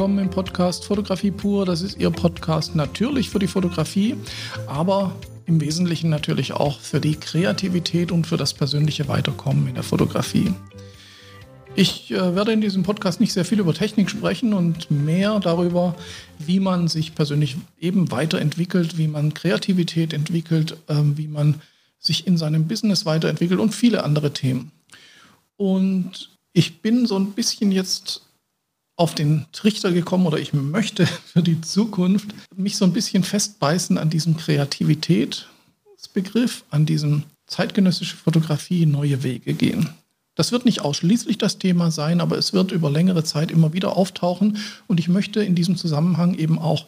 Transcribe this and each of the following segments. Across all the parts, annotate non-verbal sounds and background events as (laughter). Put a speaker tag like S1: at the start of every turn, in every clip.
S1: Willkommen im Podcast Fotografie pur. Das ist Ihr Podcast natürlich für die Fotografie, aber im Wesentlichen natürlich auch für die Kreativität und für das persönliche Weiterkommen in der Fotografie. Ich äh, werde in diesem Podcast nicht sehr viel über Technik sprechen und mehr darüber, wie man sich persönlich eben weiterentwickelt, wie man Kreativität entwickelt, äh, wie man sich in seinem Business weiterentwickelt und viele andere Themen. Und ich bin so ein bisschen jetzt auf den Trichter gekommen oder ich möchte (laughs) für die Zukunft mich so ein bisschen festbeißen an diesem Kreativitätsbegriff, an diesem zeitgenössische Fotografie neue Wege gehen. Das wird nicht ausschließlich das Thema sein, aber es wird über längere Zeit immer wieder auftauchen und ich möchte in diesem Zusammenhang eben auch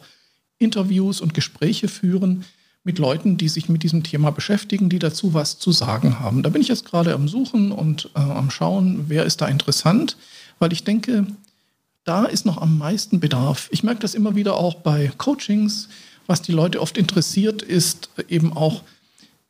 S1: Interviews und Gespräche führen mit Leuten, die sich mit diesem Thema beschäftigen, die dazu was zu sagen haben. Da bin ich jetzt gerade am Suchen und äh, am Schauen, wer ist da interessant, weil ich denke, da ist noch am meisten Bedarf. Ich merke das immer wieder auch bei Coachings. Was die Leute oft interessiert, ist eben auch,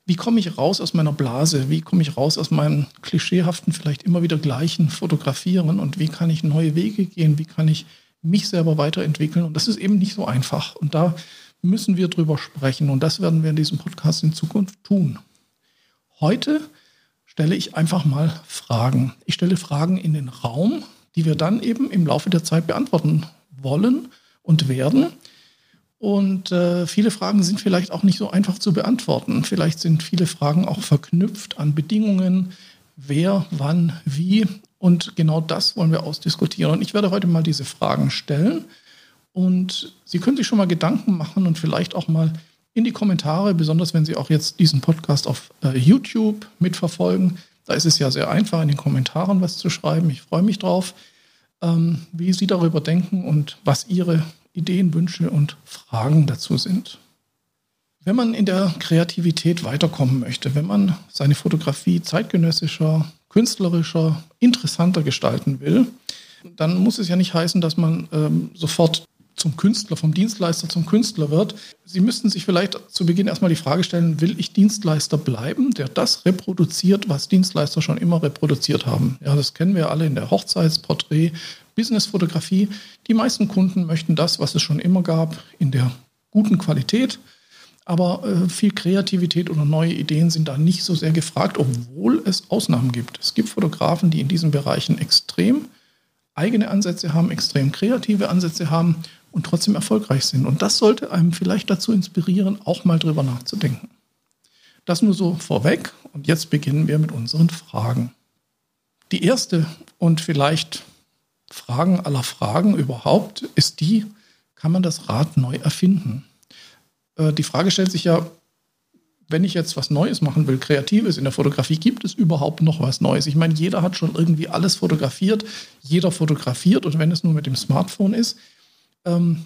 S1: wie komme ich raus aus meiner Blase? Wie komme ich raus aus meinem klischeehaften, vielleicht immer wieder gleichen Fotografieren? Und wie kann ich neue Wege gehen? Wie kann ich mich selber weiterentwickeln? Und das ist eben nicht so einfach. Und da müssen wir drüber sprechen. Und das werden wir in diesem Podcast in Zukunft tun. Heute stelle ich einfach mal Fragen. Ich stelle Fragen in den Raum die wir dann eben im Laufe der Zeit beantworten wollen und werden. Und äh, viele Fragen sind vielleicht auch nicht so einfach zu beantworten. Vielleicht sind viele Fragen auch verknüpft an Bedingungen, wer, wann, wie. Und genau das wollen wir ausdiskutieren. Und ich werde heute mal diese Fragen stellen. Und Sie können sich schon mal Gedanken machen und vielleicht auch mal in die Kommentare, besonders wenn Sie auch jetzt diesen Podcast auf äh, YouTube mitverfolgen, da ist es ja sehr einfach, in den Kommentaren was zu schreiben. Ich freue mich drauf, ähm, wie Sie darüber denken und was Ihre Ideen, Wünsche und Fragen dazu sind. Wenn man in der Kreativität weiterkommen möchte, wenn man seine Fotografie zeitgenössischer, künstlerischer, interessanter gestalten will, dann muss es ja nicht heißen, dass man ähm, sofort zum Künstler, vom Dienstleister zum Künstler wird. Sie müssten sich vielleicht zu Beginn erstmal die Frage stellen, will ich Dienstleister bleiben, der das reproduziert, was Dienstleister schon immer reproduziert haben? Ja, das kennen wir alle in der Hochzeitsporträt, Businessfotografie. Die meisten Kunden möchten das, was es schon immer gab, in der guten Qualität. Aber äh, viel Kreativität oder neue Ideen sind da nicht so sehr gefragt, obwohl es Ausnahmen gibt. Es gibt Fotografen, die in diesen Bereichen extrem eigene Ansätze haben, extrem kreative Ansätze haben und trotzdem erfolgreich sind. Und das sollte einem vielleicht dazu inspirieren, auch mal drüber nachzudenken. Das nur so vorweg und jetzt beginnen wir mit unseren Fragen. Die erste und vielleicht Fragen aller Fragen überhaupt ist die, kann man das Rad neu erfinden? Äh, die Frage stellt sich ja, wenn ich jetzt was Neues machen will, Kreatives in der Fotografie, gibt es überhaupt noch was Neues? Ich meine, jeder hat schon irgendwie alles fotografiert, jeder fotografiert und wenn es nur mit dem Smartphone ist, ähm,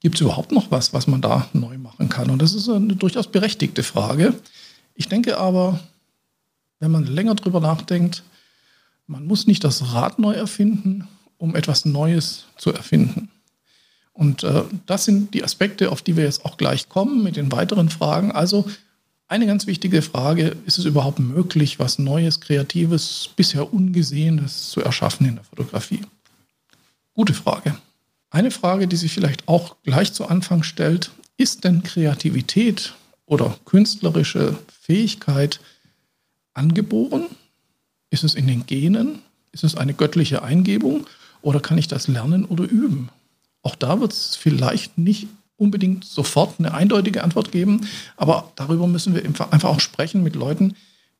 S1: gibt es überhaupt noch was, was man da neu machen kann? Und das ist eine durchaus berechtigte Frage. Ich denke aber, wenn man länger drüber nachdenkt, man muss nicht das Rad neu erfinden, um etwas Neues zu erfinden. Und äh, das sind die Aspekte, auf die wir jetzt auch gleich kommen mit den weiteren Fragen. Also eine ganz wichtige Frage, ist es überhaupt möglich, was Neues, Kreatives, bisher Ungesehenes zu erschaffen in der Fotografie? Gute Frage. Eine Frage, die sich vielleicht auch gleich zu Anfang stellt, ist denn Kreativität oder künstlerische Fähigkeit angeboren? Ist es in den Genen? Ist es eine göttliche Eingebung? Oder kann ich das lernen oder üben? Auch da wird es vielleicht nicht unbedingt sofort eine eindeutige Antwort geben, aber darüber müssen wir einfach auch sprechen mit Leuten,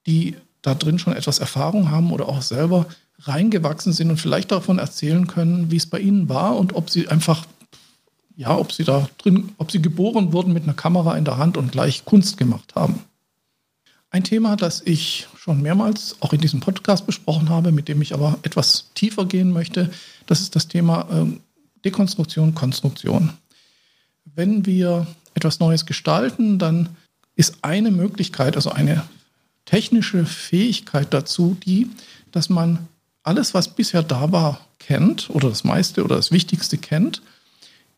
S1: die da drin schon etwas Erfahrung haben oder auch selber reingewachsen sind und vielleicht davon erzählen können, wie es bei ihnen war und ob sie einfach, ja, ob sie da drin, ob sie geboren wurden mit einer Kamera in der Hand und gleich Kunst gemacht haben. Ein Thema, das ich schon mehrmals auch in diesem Podcast besprochen habe, mit dem ich aber etwas tiefer gehen möchte, das ist das Thema ähm, Dekonstruktion, Konstruktion. Wenn wir etwas Neues gestalten, dann ist eine Möglichkeit, also eine technische Fähigkeit dazu, die, dass man alles, was bisher da war, kennt oder das meiste oder das Wichtigste kennt,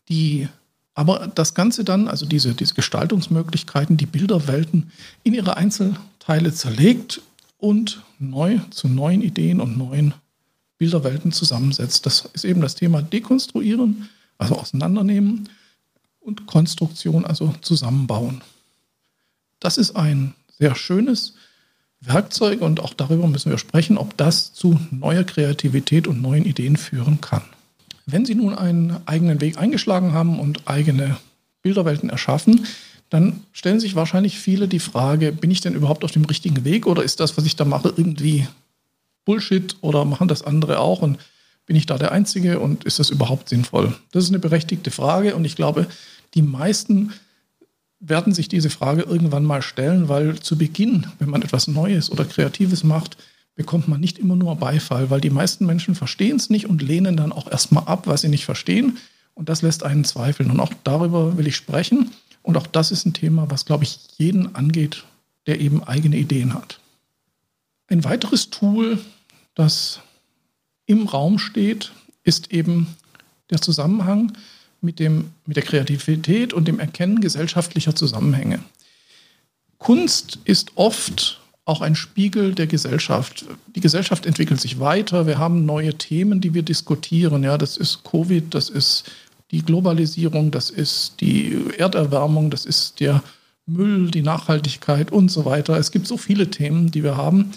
S1: die aber das Ganze dann, also diese, diese Gestaltungsmöglichkeiten, die Bilderwelten in ihre Einzelteile zerlegt und neu zu neuen Ideen und neuen Bilderwelten zusammensetzt. Das ist eben das Thema Dekonstruieren, also auseinandernehmen und Konstruktion, also zusammenbauen. Das ist ein sehr schönes Werkzeug und auch darüber müssen wir sprechen, ob das zu neuer Kreativität und neuen Ideen führen kann. Wenn Sie nun einen eigenen Weg eingeschlagen haben und eigene Bilderwelten erschaffen, dann stellen sich wahrscheinlich viele die Frage, bin ich denn überhaupt auf dem richtigen Weg oder ist das, was ich da mache, irgendwie Bullshit oder machen das andere auch und bin ich da der Einzige und ist das überhaupt sinnvoll? Das ist eine berechtigte Frage und ich glaube, die meisten werden sich diese Frage irgendwann mal stellen, weil zu Beginn, wenn man etwas Neues oder Kreatives macht, bekommt man nicht immer nur Beifall, weil die meisten Menschen verstehen es nicht und lehnen dann auch erstmal ab, was sie nicht verstehen. Und das lässt einen zweifeln. Und auch darüber will ich sprechen. Und auch das ist ein Thema, was, glaube ich, jeden angeht, der eben eigene Ideen hat. Ein weiteres Tool, das im Raum steht, ist eben der Zusammenhang mit, dem, mit der Kreativität und dem Erkennen gesellschaftlicher Zusammenhänge. Kunst ist oft auch ein Spiegel der Gesellschaft. Die Gesellschaft entwickelt sich weiter. Wir haben neue Themen, die wir diskutieren. Ja, das ist Covid, das ist die Globalisierung, das ist die Erderwärmung, das ist der Müll, die Nachhaltigkeit und so weiter. Es gibt so viele Themen, die wir haben.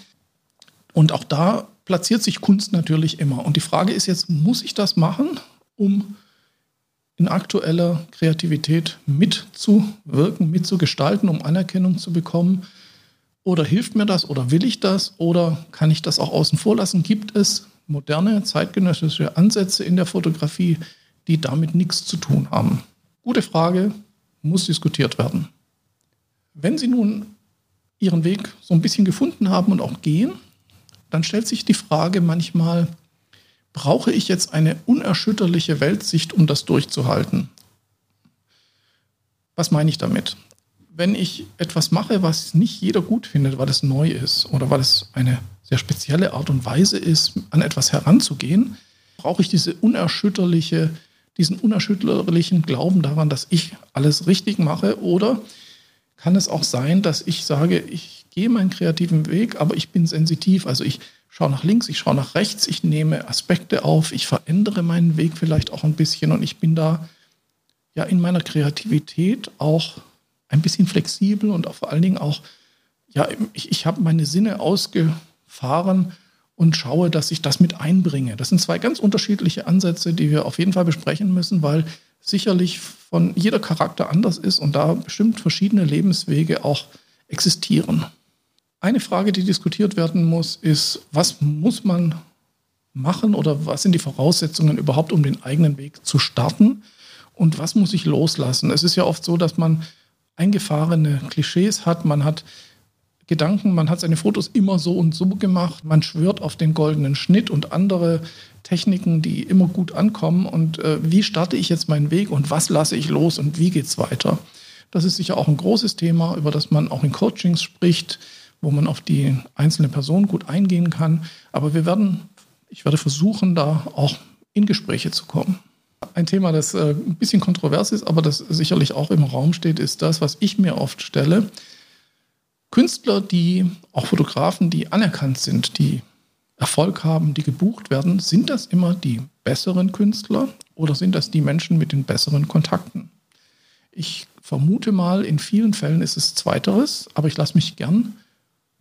S1: Und auch da platziert sich Kunst natürlich immer. Und die Frage ist jetzt, muss ich das machen, um in aktueller Kreativität mitzuwirken, mitzugestalten, um Anerkennung zu bekommen? Oder hilft mir das oder will ich das oder kann ich das auch außen vor lassen? Gibt es moderne zeitgenössische Ansätze in der Fotografie, die damit nichts zu tun haben? Gute Frage, muss diskutiert werden. Wenn Sie nun Ihren Weg so ein bisschen gefunden haben und auch gehen, dann stellt sich die Frage manchmal, brauche ich jetzt eine unerschütterliche Weltsicht, um das durchzuhalten? Was meine ich damit? Wenn ich etwas mache, was nicht jeder gut findet, weil es neu ist oder weil es eine sehr spezielle Art und Weise ist, an etwas heranzugehen, brauche ich diese unerschütterliche, diesen unerschütterlichen Glauben daran, dass ich alles richtig mache oder kann es auch sein, dass ich sage, ich gehe meinen kreativen Weg, aber ich bin sensitiv. Also ich schaue nach links, ich schaue nach rechts, ich nehme Aspekte auf, ich verändere meinen Weg vielleicht auch ein bisschen und ich bin da ja in meiner Kreativität auch ein bisschen flexibel und vor allen Dingen auch, ja, ich, ich habe meine Sinne ausgefahren und schaue, dass ich das mit einbringe. Das sind zwei ganz unterschiedliche Ansätze, die wir auf jeden Fall besprechen müssen, weil sicherlich von jeder Charakter anders ist und da bestimmt verschiedene Lebenswege auch existieren. Eine Frage, die diskutiert werden muss, ist, was muss man machen oder was sind die Voraussetzungen überhaupt, um den eigenen Weg zu starten? Und was muss ich loslassen? Es ist ja oft so, dass man eingefahrene Klischees hat, man hat Gedanken, man hat seine Fotos immer so und so gemacht, man schwört auf den goldenen Schnitt und andere Techniken, die immer gut ankommen. Und äh, wie starte ich jetzt meinen Weg und was lasse ich los und wie geht es weiter? Das ist sicher auch ein großes Thema, über das man auch in Coachings spricht wo man auf die einzelne Person gut eingehen kann. Aber wir werden, ich werde versuchen, da auch in Gespräche zu kommen. Ein Thema, das äh, ein bisschen kontrovers ist, aber das sicherlich auch im Raum steht, ist das, was ich mir oft stelle. Künstler, die, auch Fotografen, die anerkannt sind, die Erfolg haben, die gebucht werden, sind das immer die besseren Künstler oder sind das die Menschen mit den besseren Kontakten? Ich vermute mal, in vielen Fällen ist es zweiteres, aber ich lasse mich gern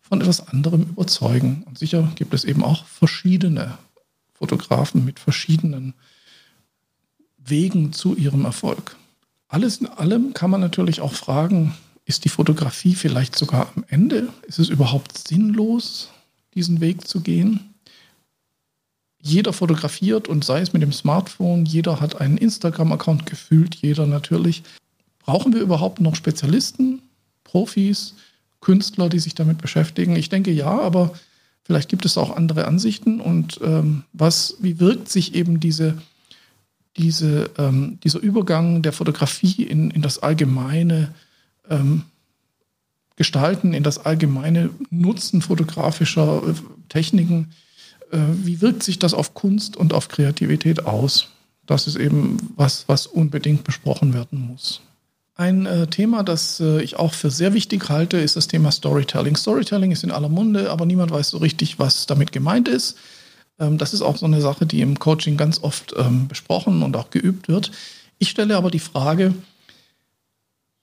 S1: von etwas anderem überzeugen. Und sicher gibt es eben auch verschiedene Fotografen mit verschiedenen Wegen zu ihrem Erfolg. Alles in allem kann man natürlich auch fragen, ist die Fotografie vielleicht sogar am Ende? Ist es überhaupt sinnlos, diesen Weg zu gehen? Jeder fotografiert und sei es mit dem Smartphone, jeder hat einen Instagram-Account gefühlt, jeder natürlich. Brauchen wir überhaupt noch Spezialisten, Profis? Künstler, die sich damit beschäftigen? Ich denke ja, aber vielleicht gibt es auch andere Ansichten. Und ähm, was, wie wirkt sich eben diese, diese, ähm, dieser Übergang der Fotografie in, in das allgemeine ähm, Gestalten, in das allgemeine Nutzen fotografischer äh, Techniken, äh, wie wirkt sich das auf Kunst und auf Kreativität aus? Das ist eben was, was unbedingt besprochen werden muss. Ein äh, Thema, das äh, ich auch für sehr wichtig halte, ist das Thema Storytelling. Storytelling ist in aller Munde, aber niemand weiß so richtig, was damit gemeint ist. Ähm, das ist auch so eine Sache, die im Coaching ganz oft ähm, besprochen und auch geübt wird. Ich stelle aber die Frage,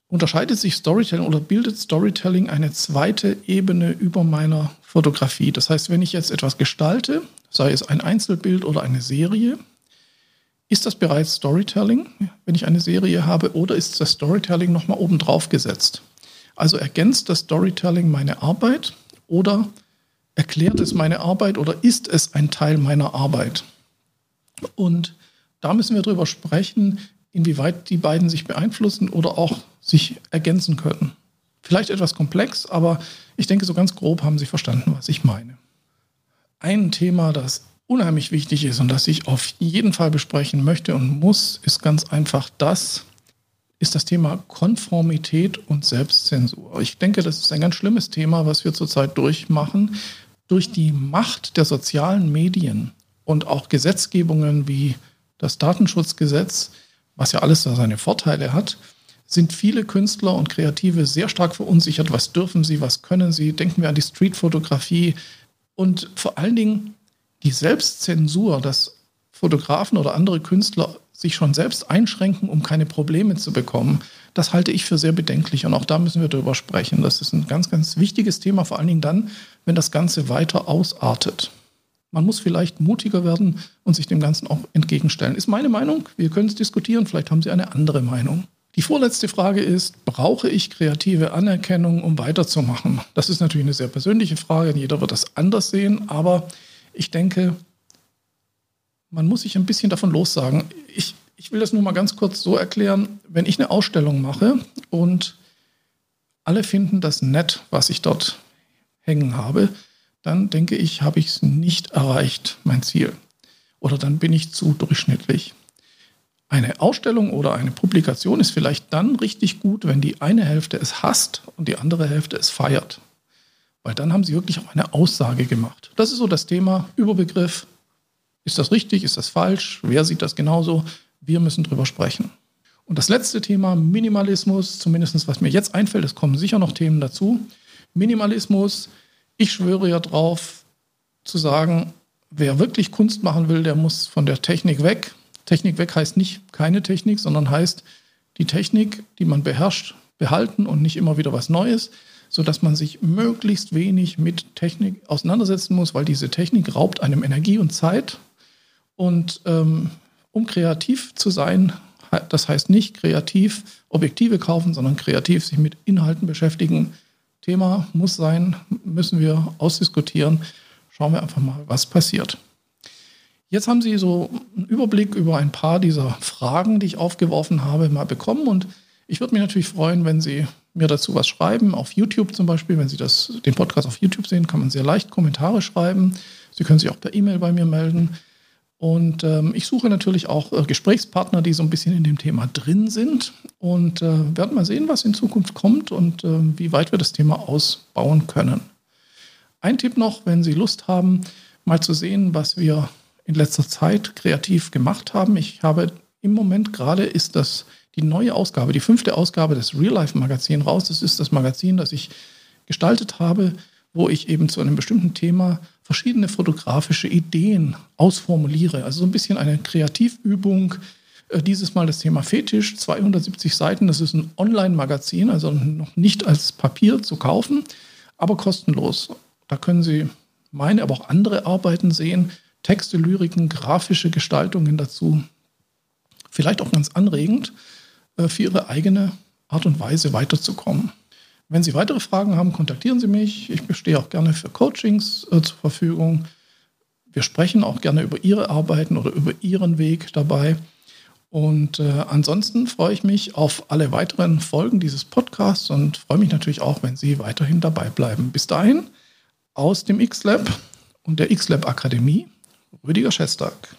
S1: unterscheidet sich Storytelling oder bildet Storytelling eine zweite Ebene über meiner Fotografie? Das heißt, wenn ich jetzt etwas gestalte, sei es ein Einzelbild oder eine Serie, ist das bereits Storytelling, wenn ich eine Serie habe, oder ist das Storytelling nochmal obendrauf gesetzt? Also ergänzt das Storytelling meine Arbeit oder erklärt es meine Arbeit oder ist es ein Teil meiner Arbeit? Und da müssen wir drüber sprechen, inwieweit die beiden sich beeinflussen oder auch sich ergänzen können. Vielleicht etwas komplex, aber ich denke, so ganz grob haben Sie verstanden, was ich meine. Ein Thema, das unheimlich wichtig ist und das ich auf jeden Fall besprechen möchte und muss, ist ganz einfach das, ist das Thema Konformität und Selbstzensur. Ich denke, das ist ein ganz schlimmes Thema, was wir zurzeit durchmachen. Durch die Macht der sozialen Medien und auch Gesetzgebungen wie das Datenschutzgesetz, was ja alles da seine Vorteile hat, sind viele Künstler und Kreative sehr stark verunsichert. Was dürfen sie, was können sie? Denken wir an die Streetfotografie und vor allen Dingen die Selbstzensur, dass Fotografen oder andere Künstler sich schon selbst einschränken, um keine Probleme zu bekommen, das halte ich für sehr bedenklich. Und auch da müssen wir darüber sprechen. Das ist ein ganz, ganz wichtiges Thema, vor allen Dingen dann, wenn das Ganze weiter ausartet. Man muss vielleicht mutiger werden und sich dem Ganzen auch entgegenstellen. Ist meine Meinung. Wir können es diskutieren. Vielleicht haben Sie eine andere Meinung. Die vorletzte Frage ist, brauche ich kreative Anerkennung, um weiterzumachen? Das ist natürlich eine sehr persönliche Frage. Jeder wird das anders sehen. Aber ich denke, man muss sich ein bisschen davon lossagen. Ich, ich will das nur mal ganz kurz so erklären. Wenn ich eine Ausstellung mache und alle finden das nett, was ich dort hängen habe, dann denke ich, habe ich es nicht erreicht, mein Ziel. Oder dann bin ich zu durchschnittlich. Eine Ausstellung oder eine Publikation ist vielleicht dann richtig gut, wenn die eine Hälfte es hasst und die andere Hälfte es feiert. Weil dann haben sie wirklich auch eine Aussage gemacht. Das ist so das Thema Überbegriff ist das richtig? Ist das falsch? Wer sieht das genauso? Wir müssen drüber sprechen. Und das letzte Thema, Minimalismus, zumindest was mir jetzt einfällt, es kommen sicher noch Themen dazu. Minimalismus, ich schwöre ja drauf zu sagen, wer wirklich Kunst machen will, der muss von der Technik weg. Technik weg heißt nicht keine Technik, sondern heißt die Technik, die man beherrscht, behalten und nicht immer wieder was Neues, sodass man sich möglichst wenig mit Technik auseinandersetzen muss, weil diese Technik raubt einem Energie und Zeit und ähm, um kreativ zu sein, das heißt nicht kreativ Objektive kaufen, sondern kreativ sich mit Inhalten beschäftigen. Thema muss sein, müssen wir ausdiskutieren. Schauen wir einfach mal, was passiert. Jetzt haben Sie so einen Überblick über ein paar dieser Fragen, die ich aufgeworfen habe, mal bekommen. Und ich würde mich natürlich freuen, wenn Sie mir dazu was schreiben. Auf YouTube zum Beispiel, wenn Sie das, den Podcast auf YouTube sehen, kann man sehr leicht Kommentare schreiben. Sie können sich auch per E-Mail bei mir melden. Und ähm, ich suche natürlich auch äh, Gesprächspartner, die so ein bisschen in dem Thema drin sind und äh, werden mal sehen, was in Zukunft kommt und äh, wie weit wir das Thema ausbauen können. Ein Tipp noch, wenn Sie Lust haben, mal zu sehen, was wir in letzter Zeit kreativ gemacht haben. Ich habe im Moment gerade ist das die neue Ausgabe, die fünfte Ausgabe des Real Life Magazin raus. Das ist das Magazin, das ich gestaltet habe wo ich eben zu einem bestimmten Thema verschiedene fotografische Ideen ausformuliere. Also so ein bisschen eine Kreativübung. Äh, dieses Mal das Thema Fetisch, 270 Seiten. Das ist ein Online-Magazin, also noch nicht als Papier zu kaufen, aber kostenlos. Da können Sie meine, aber auch andere Arbeiten sehen. Texte, Lyriken, grafische Gestaltungen dazu. Vielleicht auch ganz anregend für Ihre eigene Art und Weise weiterzukommen. Wenn Sie weitere Fragen haben, kontaktieren Sie mich. Ich bestehe auch gerne für Coachings äh, zur Verfügung. Wir sprechen auch gerne über Ihre Arbeiten oder über Ihren Weg dabei. Und äh, ansonsten freue ich mich auf alle weiteren Folgen dieses Podcasts und freue mich natürlich auch, wenn Sie weiterhin dabei bleiben. Bis dahin aus dem X-Lab und der X-Lab Akademie, Rüdiger Schestag.